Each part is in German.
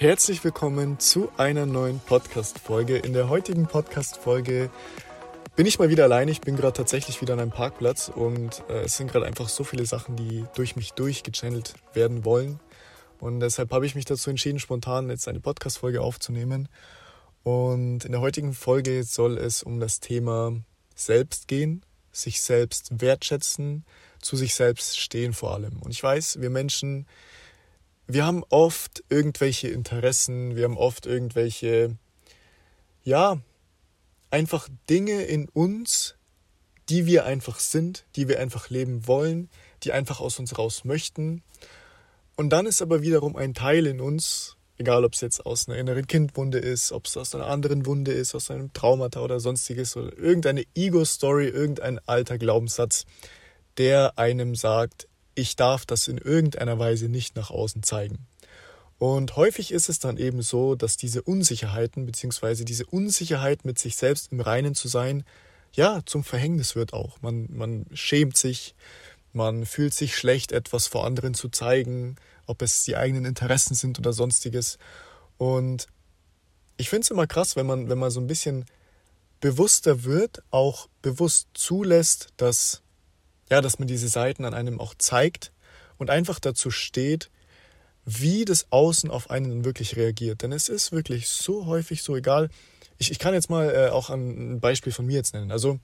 Herzlich willkommen zu einer neuen Podcast-Folge. In der heutigen Podcast-Folge bin ich mal wieder allein. Ich bin gerade tatsächlich wieder an einem Parkplatz und äh, es sind gerade einfach so viele Sachen, die durch mich durchgechannelt werden wollen. Und deshalb habe ich mich dazu entschieden, spontan jetzt eine Podcast-Folge aufzunehmen. Und in der heutigen Folge soll es um das Thema Selbst gehen, sich selbst wertschätzen, zu sich selbst stehen vor allem. Und ich weiß, wir Menschen, wir haben oft irgendwelche Interessen, wir haben oft irgendwelche, ja, einfach Dinge in uns, die wir einfach sind, die wir einfach leben wollen, die einfach aus uns raus möchten. Und dann ist aber wiederum ein Teil in uns, egal ob es jetzt aus einer inneren Kindwunde ist, ob es aus einer anderen Wunde ist, aus einem Traumata oder sonstiges oder irgendeine Ego-Story, irgendein alter Glaubenssatz, der einem sagt, ich darf das in irgendeiner Weise nicht nach außen zeigen. Und häufig ist es dann eben so, dass diese Unsicherheiten bzw. diese Unsicherheit mit sich selbst im Reinen zu sein, ja, zum Verhängnis wird auch. Man, man schämt sich, man fühlt sich schlecht, etwas vor anderen zu zeigen, ob es die eigenen Interessen sind oder sonstiges. Und ich finde es immer krass, wenn man, wenn man so ein bisschen bewusster wird, auch bewusst zulässt, dass ja, dass man diese Seiten an einem auch zeigt und einfach dazu steht, wie das Außen auf einen wirklich reagiert. Denn es ist wirklich so häufig so egal. Ich, ich kann jetzt mal äh, auch ein Beispiel von mir jetzt nennen. Also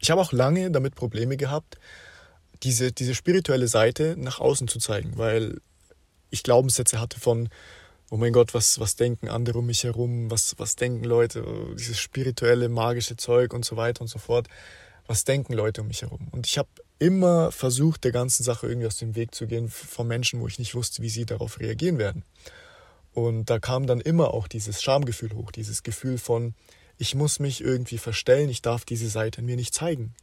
ich habe auch lange damit Probleme gehabt, diese, diese spirituelle Seite nach außen zu zeigen, weil ich Glaubenssätze hatte von, oh mein Gott, was, was denken andere um mich herum, was, was denken Leute, dieses spirituelle, magische Zeug und so weiter und so fort was denken Leute um mich herum. Und ich habe immer versucht, der ganzen Sache irgendwie aus dem Weg zu gehen von Menschen, wo ich nicht wusste, wie sie darauf reagieren werden. Und da kam dann immer auch dieses Schamgefühl hoch, dieses Gefühl von, ich muss mich irgendwie verstellen, ich darf diese Seite mir nicht zeigen.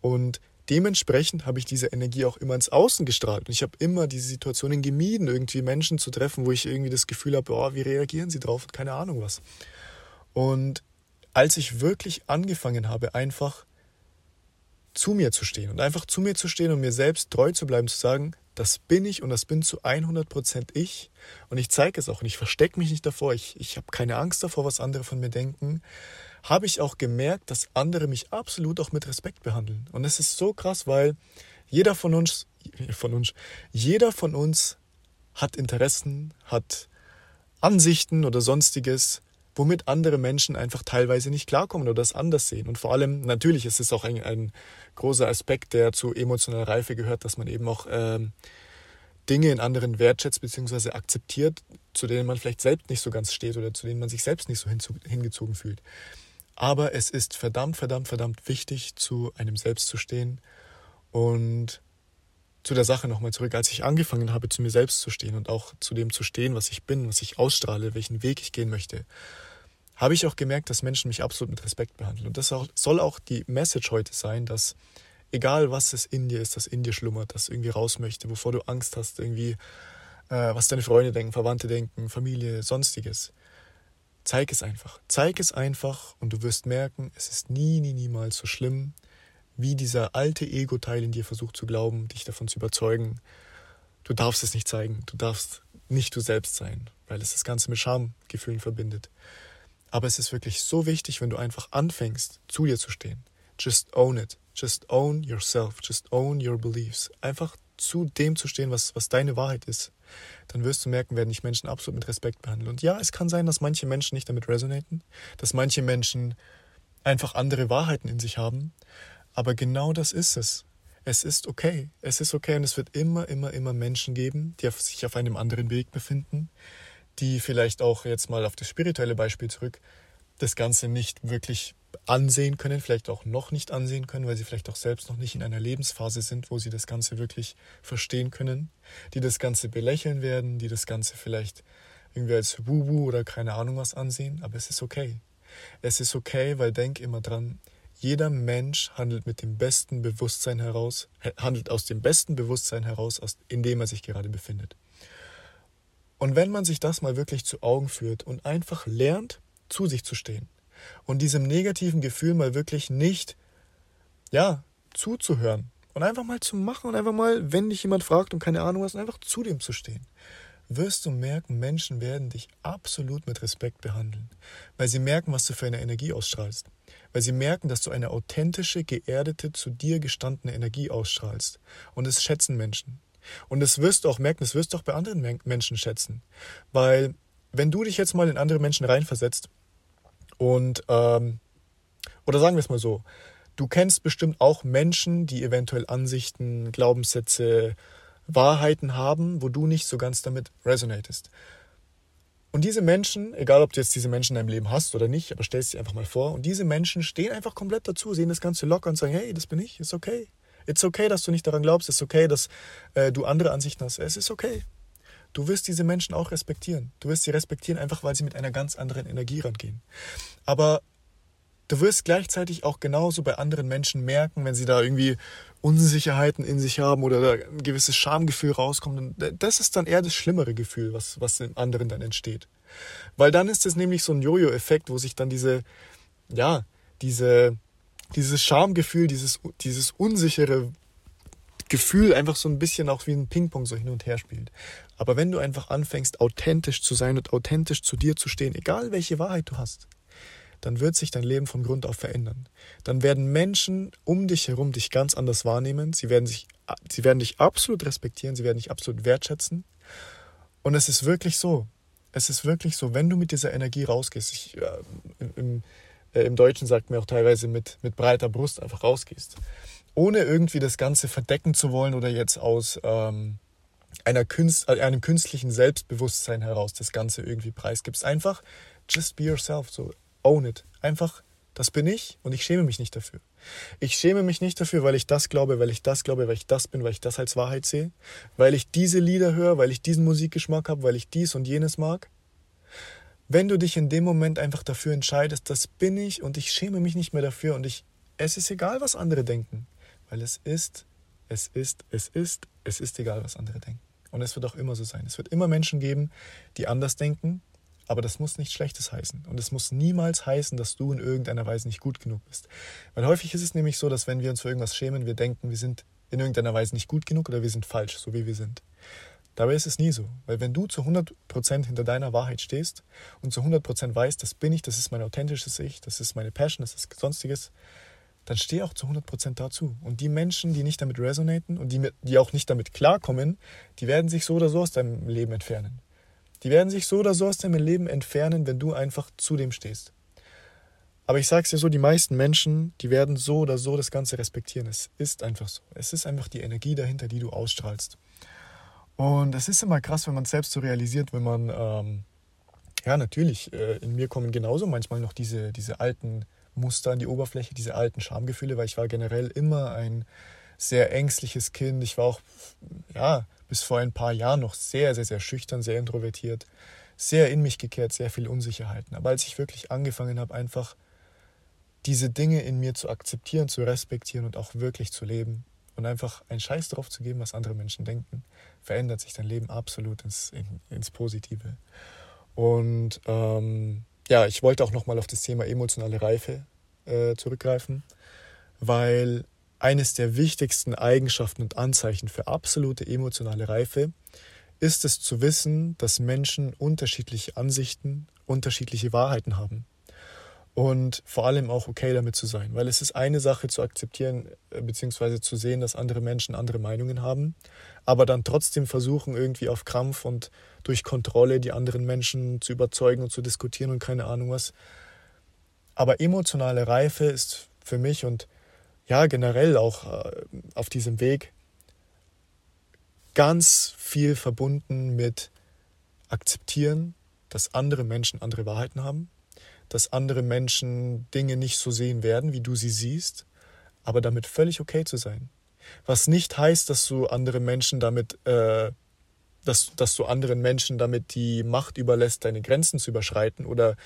Und dementsprechend habe ich diese Energie auch immer ins Außen gestrahlt. Und ich habe immer diese Situationen gemieden, irgendwie Menschen zu treffen, wo ich irgendwie das Gefühl habe, oh, wie reagieren sie drauf und keine Ahnung was. Und als ich wirklich angefangen habe, einfach zu mir zu stehen und einfach zu mir zu stehen und mir selbst treu zu bleiben, zu sagen, das bin ich und das bin zu 100% ich. Und ich zeige es auch und ich verstecke mich nicht davor, ich, ich habe keine Angst davor, was andere von mir denken, habe ich auch gemerkt, dass andere mich absolut auch mit Respekt behandeln. Und es ist so krass, weil jeder von uns, von uns, jeder von uns hat Interessen, hat Ansichten oder sonstiges womit andere Menschen einfach teilweise nicht klarkommen oder das anders sehen. Und vor allem, natürlich ist es auch ein, ein großer Aspekt, der zu emotionaler Reife gehört, dass man eben auch ähm, Dinge in anderen wertschätzt bzw. akzeptiert, zu denen man vielleicht selbst nicht so ganz steht oder zu denen man sich selbst nicht so hingezogen fühlt. Aber es ist verdammt, verdammt, verdammt wichtig, zu einem selbst zu stehen und zu der Sache nochmal zurück, als ich angefangen habe, zu mir selbst zu stehen und auch zu dem zu stehen, was ich bin, was ich ausstrahle, welchen Weg ich gehen möchte, habe ich auch gemerkt, dass Menschen mich absolut mit Respekt behandeln. Und das soll auch die Message heute sein, dass egal was es in dir ist, das in dir schlummert, das irgendwie raus möchte, wovor du Angst hast, irgendwie, äh, was deine Freunde denken, Verwandte denken, Familie, sonstiges, zeig es einfach. Zeig es einfach und du wirst merken, es ist nie, nie, niemals so schlimm, wie dieser alte Ego-Teil in dir versucht zu glauben, dich davon zu überzeugen. Du darfst es nicht zeigen, du darfst nicht du selbst sein, weil es das Ganze mit Schamgefühlen verbindet. Aber es ist wirklich so wichtig, wenn du einfach anfängst, zu dir zu stehen. Just own it. Just own yourself. Just own your beliefs. Einfach zu dem zu stehen, was, was deine Wahrheit ist. Dann wirst du merken, werden dich Menschen absolut mit Respekt behandeln. Und ja, es kann sein, dass manche Menschen nicht damit resonaten, dass manche Menschen einfach andere Wahrheiten in sich haben. Aber genau das ist es. Es ist okay. Es ist okay und es wird immer, immer, immer Menschen geben, die sich auf einem anderen Weg befinden, die vielleicht auch jetzt mal auf das spirituelle Beispiel zurück das Ganze nicht wirklich ansehen können, vielleicht auch noch nicht ansehen können, weil sie vielleicht auch selbst noch nicht in einer Lebensphase sind, wo sie das Ganze wirklich verstehen können, die das Ganze belächeln werden, die das Ganze vielleicht irgendwie als Wubu oder keine Ahnung was ansehen, aber es ist okay. Es ist okay, weil denk immer dran, jeder Mensch handelt mit dem besten Bewusstsein heraus, handelt aus dem besten Bewusstsein heraus, in dem er sich gerade befindet. Und wenn man sich das mal wirklich zu Augen führt und einfach lernt, zu sich zu stehen und diesem negativen Gefühl mal wirklich nicht, ja, zuzuhören und einfach mal zu machen und einfach mal, wenn dich jemand fragt und keine Ahnung hast, einfach zu dem zu stehen. wirst du merken, Menschen werden dich absolut mit Respekt behandeln, weil sie merken, was du für eine Energie ausstrahlst, weil sie merken, dass du eine authentische, geerdete, zu dir gestandene Energie ausstrahlst. Und es schätzen Menschen. Und das wirst du auch merken, das wirst du auch bei anderen Menschen schätzen. Weil wenn du dich jetzt mal in andere Menschen reinversetzt und, ähm, oder sagen wir es mal so, du kennst bestimmt auch Menschen, die eventuell Ansichten, Glaubenssätze, Wahrheiten haben, wo du nicht so ganz damit resonatest. Und diese Menschen, egal ob du jetzt diese Menschen in deinem Leben hast oder nicht, aber stell es dir einfach mal vor, und diese Menschen stehen einfach komplett dazu, sehen das Ganze locker und sagen, hey, das bin ich, ist okay. It's okay, dass du nicht daran glaubst, ist okay, dass äh, du andere Ansichten hast, es ist okay. Du wirst diese Menschen auch respektieren. Du wirst sie respektieren, einfach weil sie mit einer ganz anderen Energie rangehen. Aber du wirst gleichzeitig auch genauso bei anderen Menschen merken, wenn sie da irgendwie Unsicherheiten in sich haben oder da ein gewisses Schamgefühl rauskommt. Das ist dann eher das schlimmere Gefühl, was, was im anderen dann entsteht. Weil dann ist es nämlich so ein Jojo-Effekt, wo sich dann diese, ja, diese, dieses Schamgefühl, dieses, dieses unsichere Gefühl einfach so ein bisschen auch wie ein Ping-Pong so hin und her spielt. Aber wenn du einfach anfängst, authentisch zu sein und authentisch zu dir zu stehen, egal welche Wahrheit du hast, dann wird sich dein Leben von Grund auf verändern. Dann werden Menschen um dich herum dich ganz anders wahrnehmen. Sie werden, sich, sie werden dich absolut respektieren, sie werden dich absolut wertschätzen. Und es ist wirklich so. Es ist wirklich so, wenn du mit dieser Energie rausgehst, ich, äh, im, äh, im Deutschen sagt mir auch teilweise mit, mit breiter Brust einfach rausgehst, ohne irgendwie das Ganze verdecken zu wollen oder jetzt aus ähm, einer Künst, äh, einem künstlichen Selbstbewusstsein heraus das Ganze irgendwie preisgibst. Einfach just be yourself. So own it. Einfach, das bin ich und ich schäme mich nicht dafür. Ich schäme mich nicht dafür, weil ich das glaube, weil ich das glaube, weil ich das bin, weil ich das als Wahrheit sehe, weil ich diese Lieder höre, weil ich diesen Musikgeschmack habe, weil ich dies und jenes mag. Wenn du dich in dem Moment einfach dafür entscheidest, das bin ich und ich schäme mich nicht mehr dafür und ich, es ist egal, was andere denken, weil es ist, es ist, es ist, es ist egal, was andere denken. Und es wird auch immer so sein. Es wird immer Menschen geben, die anders denken, aber das muss nichts Schlechtes heißen. Und es muss niemals heißen, dass du in irgendeiner Weise nicht gut genug bist. Weil häufig ist es nämlich so, dass wenn wir uns für irgendwas schämen, wir denken, wir sind in irgendeiner Weise nicht gut genug oder wir sind falsch, so wie wir sind. Dabei ist es nie so. Weil wenn du zu 100% hinter deiner Wahrheit stehst und zu 100% weißt, das bin ich, das ist mein authentisches Ich, das ist meine Passion, das ist sonstiges, dann steh auch zu 100% dazu. Und die Menschen, die nicht damit resonaten und die, die auch nicht damit klarkommen, die werden sich so oder so aus deinem Leben entfernen. Die werden sich so oder so aus deinem Leben entfernen, wenn du einfach zu dem stehst. Aber ich sage es dir so, die meisten Menschen, die werden so oder so das Ganze respektieren. Es ist einfach so. Es ist einfach die Energie dahinter, die du ausstrahlst. Und es ist immer krass, wenn man es selbst so realisiert, wenn man, ähm, ja natürlich, äh, in mir kommen genauso manchmal noch diese, diese alten Muster an die Oberfläche, diese alten Schamgefühle, weil ich war generell immer ein sehr ängstliches Kind. Ich war auch, ja, bis vor ein paar Jahren noch sehr, sehr, sehr schüchtern, sehr introvertiert, sehr in mich gekehrt, sehr viele Unsicherheiten. Aber als ich wirklich angefangen habe, einfach diese Dinge in mir zu akzeptieren, zu respektieren und auch wirklich zu leben und einfach einen Scheiß drauf zu geben, was andere Menschen denken, verändert sich dein Leben absolut ins, in, ins Positive. Und ähm, ja, ich wollte auch nochmal auf das Thema emotionale Reife äh, zurückgreifen, weil eines der wichtigsten Eigenschaften und Anzeichen für absolute emotionale Reife ist es zu wissen, dass Menschen unterschiedliche Ansichten, unterschiedliche Wahrheiten haben. Und vor allem auch okay damit zu sein. Weil es ist eine Sache zu akzeptieren äh, bzw. zu sehen, dass andere Menschen andere Meinungen haben, aber dann trotzdem versuchen, irgendwie auf Krampf und durch Kontrolle die anderen Menschen zu überzeugen und zu diskutieren und keine Ahnung was. Aber emotionale Reife ist für mich und ja generell auch äh, auf diesem Weg ganz viel verbunden mit akzeptieren, dass andere Menschen andere Wahrheiten haben, dass andere Menschen Dinge nicht so sehen werden, wie du sie siehst, aber damit völlig okay zu sein. Was nicht heißt, dass du andere Menschen damit, äh, dass, dass du anderen Menschen damit die Macht überlässt, deine Grenzen zu überschreiten oder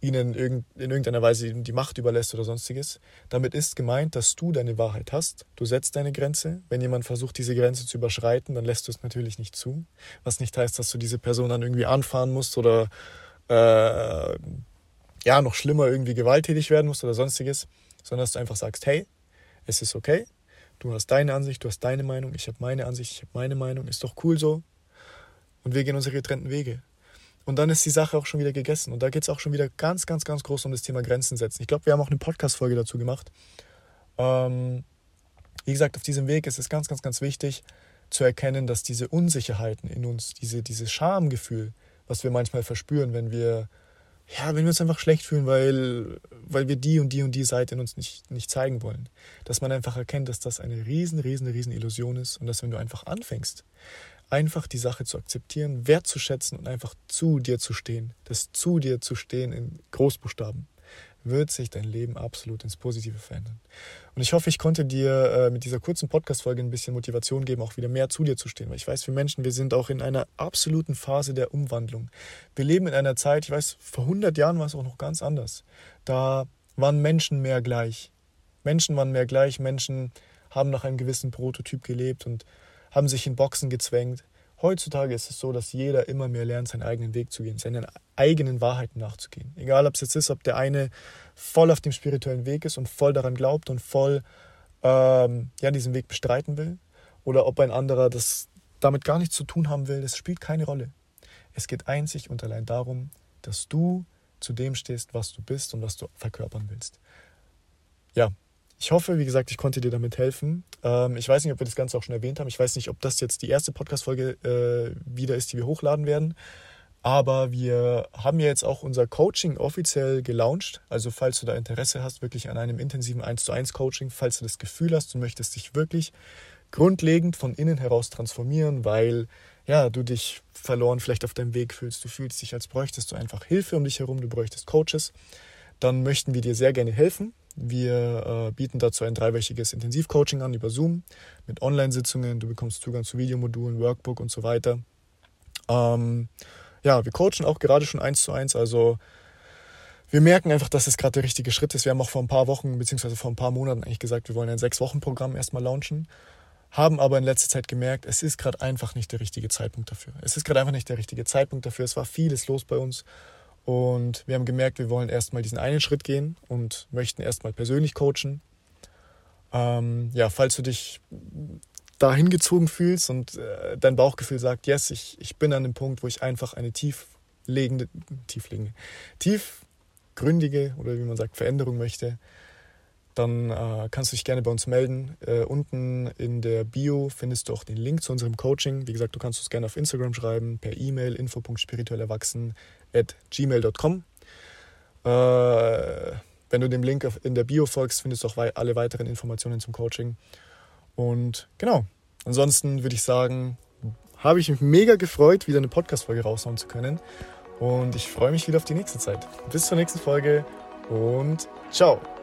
ihnen in irgendeiner Weise die Macht überlässt oder sonstiges. Damit ist gemeint, dass du deine Wahrheit hast. Du setzt deine Grenze. Wenn jemand versucht, diese Grenze zu überschreiten, dann lässt du es natürlich nicht zu. Was nicht heißt, dass du diese Person dann irgendwie anfahren musst oder äh, ja, noch schlimmer irgendwie gewalttätig werden musst oder sonstiges, sondern dass du einfach sagst, hey, es ist okay. Du hast deine Ansicht, du hast deine Meinung, ich habe meine Ansicht, ich habe meine Meinung, ist doch cool so. und wir gehen unsere getrennten Wege. Und dann ist die Sache auch schon wieder gegessen. Und da geht es auch schon wieder ganz, ganz, ganz groß um das Thema Grenzen setzen. Ich glaube, wir haben auch eine Podcast-Folge dazu gemacht. Ähm, wie gesagt, auf diesem Weg ist es ganz, ganz, ganz wichtig zu erkennen, dass diese Unsicherheiten in uns, diese, dieses Schamgefühl, was wir manchmal verspüren, wenn wir, ja, wenn wir uns einfach schlecht fühlen, weil, weil wir die und die und die Seite in uns nicht, nicht zeigen wollen, dass man einfach erkennt, dass das eine riesen, riesen, riesen Illusion ist und dass wenn du einfach anfängst, einfach die Sache zu akzeptieren, wertzuschätzen und einfach zu dir zu stehen, das zu dir zu stehen in Großbuchstaben, wird sich dein Leben absolut ins Positive verändern. Und ich hoffe, ich konnte dir äh, mit dieser kurzen Podcast-Folge ein bisschen Motivation geben, auch wieder mehr zu dir zu stehen. Weil ich weiß, wir Menschen, wir sind auch in einer absoluten Phase der Umwandlung. Wir leben in einer Zeit, ich weiß, vor 100 Jahren war es auch noch ganz anders. Da waren Menschen mehr gleich. Menschen waren mehr gleich, Menschen haben nach einem gewissen Prototyp gelebt und haben sich in Boxen gezwängt. Heutzutage ist es so, dass jeder immer mehr lernt, seinen eigenen Weg zu gehen, seinen eigenen Wahrheiten nachzugehen. Egal, ob es jetzt ist, ob der eine voll auf dem spirituellen Weg ist und voll daran glaubt und voll ähm, ja, diesen Weg bestreiten will, oder ob ein anderer das damit gar nichts zu tun haben will, das spielt keine Rolle. Es geht einzig und allein darum, dass du zu dem stehst, was du bist und was du verkörpern willst. Ja, ich hoffe, wie gesagt, ich konnte dir damit helfen. Ähm, ich weiß nicht, ob wir das Ganze auch schon erwähnt haben. Ich weiß nicht, ob das jetzt die erste Podcast-Folge äh, wieder ist, die wir hochladen werden. Aber wir haben ja jetzt auch unser Coaching offiziell gelauncht. Also falls du da Interesse hast, wirklich an einem intensiven 1 zu 1 Coaching, falls du das Gefühl hast, du möchtest dich wirklich grundlegend von innen heraus transformieren, weil ja, du dich verloren vielleicht auf deinem Weg fühlst, du fühlst dich, als bräuchtest du einfach Hilfe um dich herum, du bräuchtest Coaches, dann möchten wir dir sehr gerne helfen. Wir äh, bieten dazu ein dreiwöchiges Intensivcoaching an über Zoom mit Online-Sitzungen. Du bekommst Zugang zu Videomodulen, Workbook und so weiter. Ähm, ja, wir coachen auch gerade schon eins zu eins. Also wir merken einfach, dass es gerade der richtige Schritt ist. Wir haben auch vor ein paar Wochen, beziehungsweise vor ein paar Monaten eigentlich gesagt, wir wollen ein Sechs-Wochen-Programm erstmal launchen. Haben aber in letzter Zeit gemerkt, es ist gerade einfach nicht der richtige Zeitpunkt dafür. Es ist gerade einfach nicht der richtige Zeitpunkt dafür. Es war vieles los bei uns. Und wir haben gemerkt, wir wollen erstmal diesen einen Schritt gehen und möchten erstmal persönlich coachen. Ähm, ja, falls du dich da hingezogen fühlst und äh, dein Bauchgefühl sagt, yes, ich, ich bin an dem Punkt, wo ich einfach eine tieflegende, tieflegende, tiefgründige oder wie man sagt, Veränderung möchte, dann äh, kannst du dich gerne bei uns melden. Äh, unten in der Bio findest du auch den Link zu unserem Coaching. Wie gesagt, du kannst es gerne auf Instagram schreiben, per E-Mail info.spirituellerwachsen.gmail.com. Äh, wenn du dem Link in der Bio folgst, findest du auch alle weiteren Informationen zum Coaching. Und genau, ansonsten würde ich sagen, habe ich mich mega gefreut, wieder eine Podcast-Folge raushauen zu können. Und ich freue mich wieder auf die nächste Zeit. Bis zur nächsten Folge und ciao.